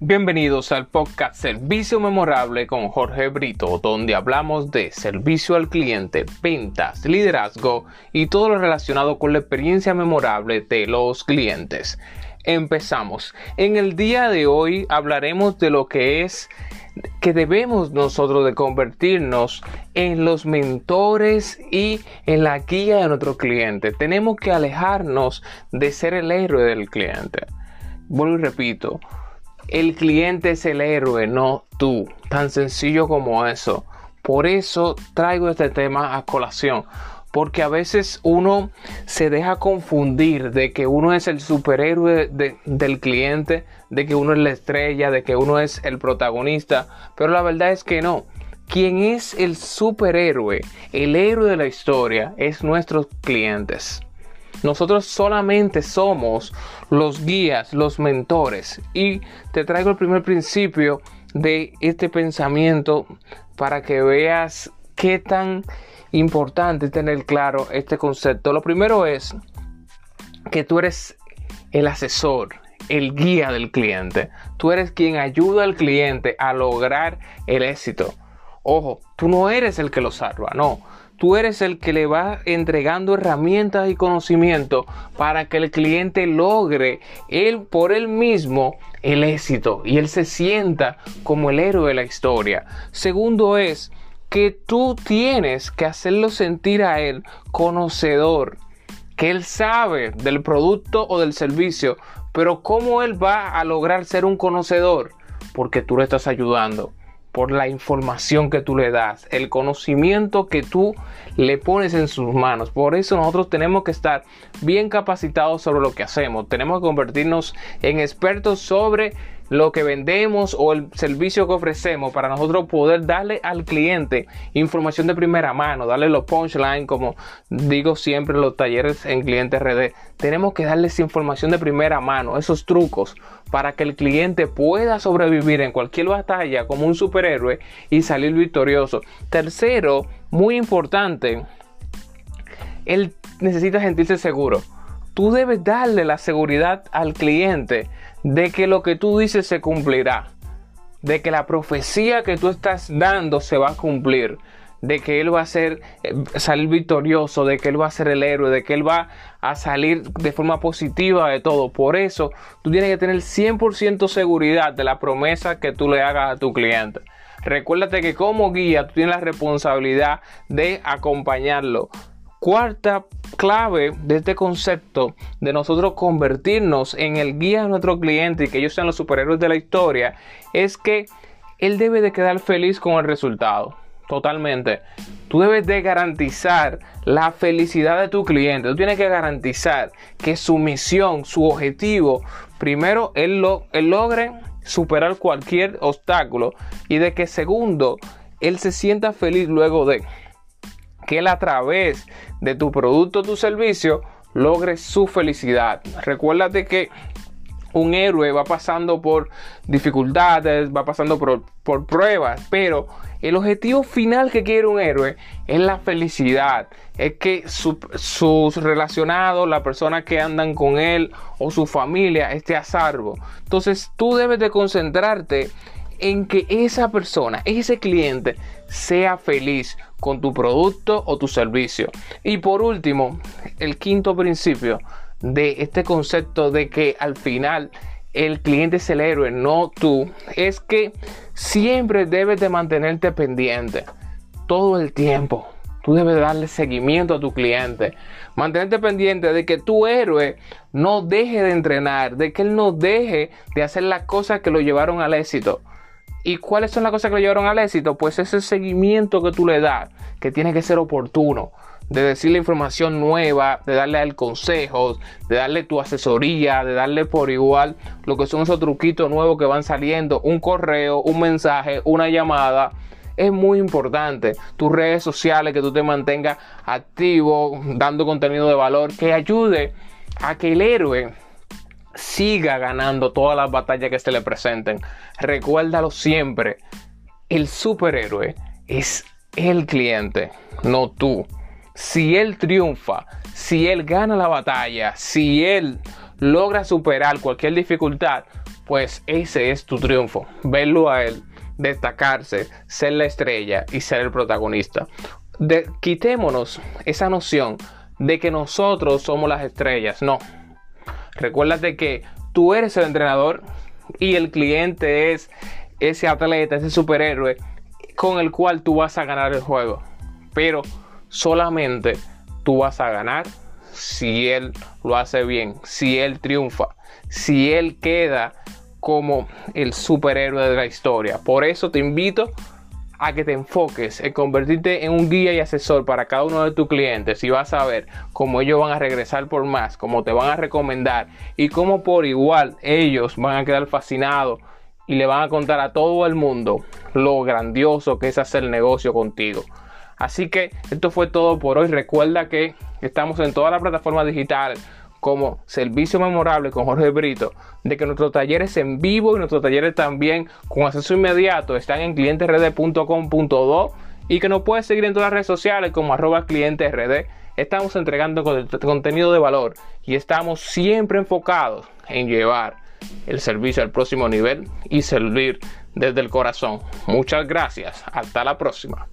Bienvenidos al podcast Servicio Memorable con Jorge Brito, donde hablamos de servicio al cliente, ventas, liderazgo y todo lo relacionado con la experiencia memorable de los clientes. Empezamos. En el día de hoy hablaremos de lo que es que debemos nosotros de convertirnos en los mentores y en la guía de nuestro cliente. Tenemos que alejarnos de ser el héroe del cliente. Vuelvo y repito, el cliente es el héroe, no tú. Tan sencillo como eso. Por eso traigo este tema a colación. Porque a veces uno se deja confundir de que uno es el superhéroe del cliente, de que uno es la estrella, de que uno es el protagonista. Pero la verdad es que no. Quien es el superhéroe, el héroe de la historia, es nuestros clientes. Nosotros solamente somos los guías, los mentores. Y te traigo el primer principio de este pensamiento para que veas qué tan importante tener claro este concepto. Lo primero es que tú eres el asesor, el guía del cliente. Tú eres quien ayuda al cliente a lograr el éxito. Ojo, tú no eres el que lo salva, no. Tú eres el que le va entregando herramientas y conocimiento para que el cliente logre él por él mismo el éxito y él se sienta como el héroe de la historia. Segundo es que tú tienes que hacerlo sentir a él conocedor, que él sabe del producto o del servicio, pero cómo él va a lograr ser un conocedor, porque tú le estás ayudando por la información que tú le das, el conocimiento que tú le pones en sus manos. Por eso nosotros tenemos que estar bien capacitados sobre lo que hacemos. Tenemos que convertirnos en expertos sobre lo que vendemos o el servicio que ofrecemos para nosotros poder darle al cliente información de primera mano, darle los punchline como digo siempre en los talleres en clientes RD. Tenemos que darles información de primera mano, esos trucos para que el cliente pueda sobrevivir en cualquier batalla como un superhéroe y salir victorioso. Tercero, muy importante, él necesita sentirse seguro. Tú debes darle la seguridad al cliente de que lo que tú dices se cumplirá, de que la profecía que tú estás dando se va a cumplir, de que él va a ser, eh, salir victorioso, de que él va a ser el héroe, de que él va a salir de forma positiva de todo. Por eso tú tienes que tener 100% seguridad de la promesa que tú le hagas a tu cliente. Recuérdate que como guía tú tienes la responsabilidad de acompañarlo. Cuarta clave de este concepto de nosotros convertirnos en el guía de nuestro cliente y que ellos sean los superhéroes de la historia es que él debe de quedar feliz con el resultado. Totalmente. Tú debes de garantizar la felicidad de tu cliente. Tú tienes que garantizar que su misión, su objetivo, primero él, lo, él logre superar cualquier obstáculo y de que segundo, él se sienta feliz luego de que él a través de tu producto o tu servicio logre su felicidad. Recuérdate que un héroe va pasando por dificultades, va pasando por, por, pruebas, pero el objetivo final que quiere un héroe es la felicidad, es que sus relacionados, la persona que andan con él o su familia esté a salvo. Entonces tú debes de concentrarte en que esa persona, ese cliente, sea feliz con tu producto o tu servicio. Y por último, el quinto principio de este concepto de que al final el cliente es el héroe, no tú, es que siempre debes de mantenerte pendiente todo el tiempo. Tú debes darle seguimiento a tu cliente. Mantenerte pendiente de que tu héroe no deje de entrenar, de que él no deje de hacer las cosas que lo llevaron al éxito. ¿Y cuáles son las cosas que lo llevaron al éxito? Pues ese seguimiento que tú le das, que tiene que ser oportuno de decirle información nueva, de darle al consejo, de darle tu asesoría, de darle por igual lo que son esos truquitos nuevos que van saliendo, un correo, un mensaje, una llamada. Es muy importante tus redes sociales, que tú te mantengas activo, dando contenido de valor, que ayude a que el héroe siga ganando todas las batallas que se le presenten. Recuérdalo siempre, el superhéroe es el cliente, no tú si él triunfa, si él gana la batalla, si él logra superar cualquier dificultad, pues ese es tu triunfo. Verlo a él, destacarse, ser la estrella y ser el protagonista. quitémonos esa noción de que nosotros somos las estrellas. No. Recuérdate que tú eres el entrenador y el cliente es ese atleta, ese superhéroe con el cual tú vas a ganar el juego. Pero solamente tú vas a ganar si él lo hace bien, si él triunfa, si él queda como el superhéroe de la historia. Por eso te invito a que te enfoques en convertirte en un guía y asesor para cada uno de tus clientes y vas a ver cómo ellos van a regresar por más, cómo te van a recomendar y cómo por igual ellos van a quedar fascinados y le van a contar a todo el mundo lo grandioso que es hacer negocio contigo. Así que esto fue todo por hoy. Recuerda que estamos en todas las plataformas digitales como servicio memorable con Jorge Brito, de que nuestros talleres en vivo y nuestros talleres también con acceso inmediato están en clientesrd.com.do y que nos puedes seguir en todas las redes sociales como arroba clientesrd. Estamos entregando contenido de valor y estamos siempre enfocados en llevar el servicio al próximo nivel y servir desde el corazón. Muchas gracias. Hasta la próxima.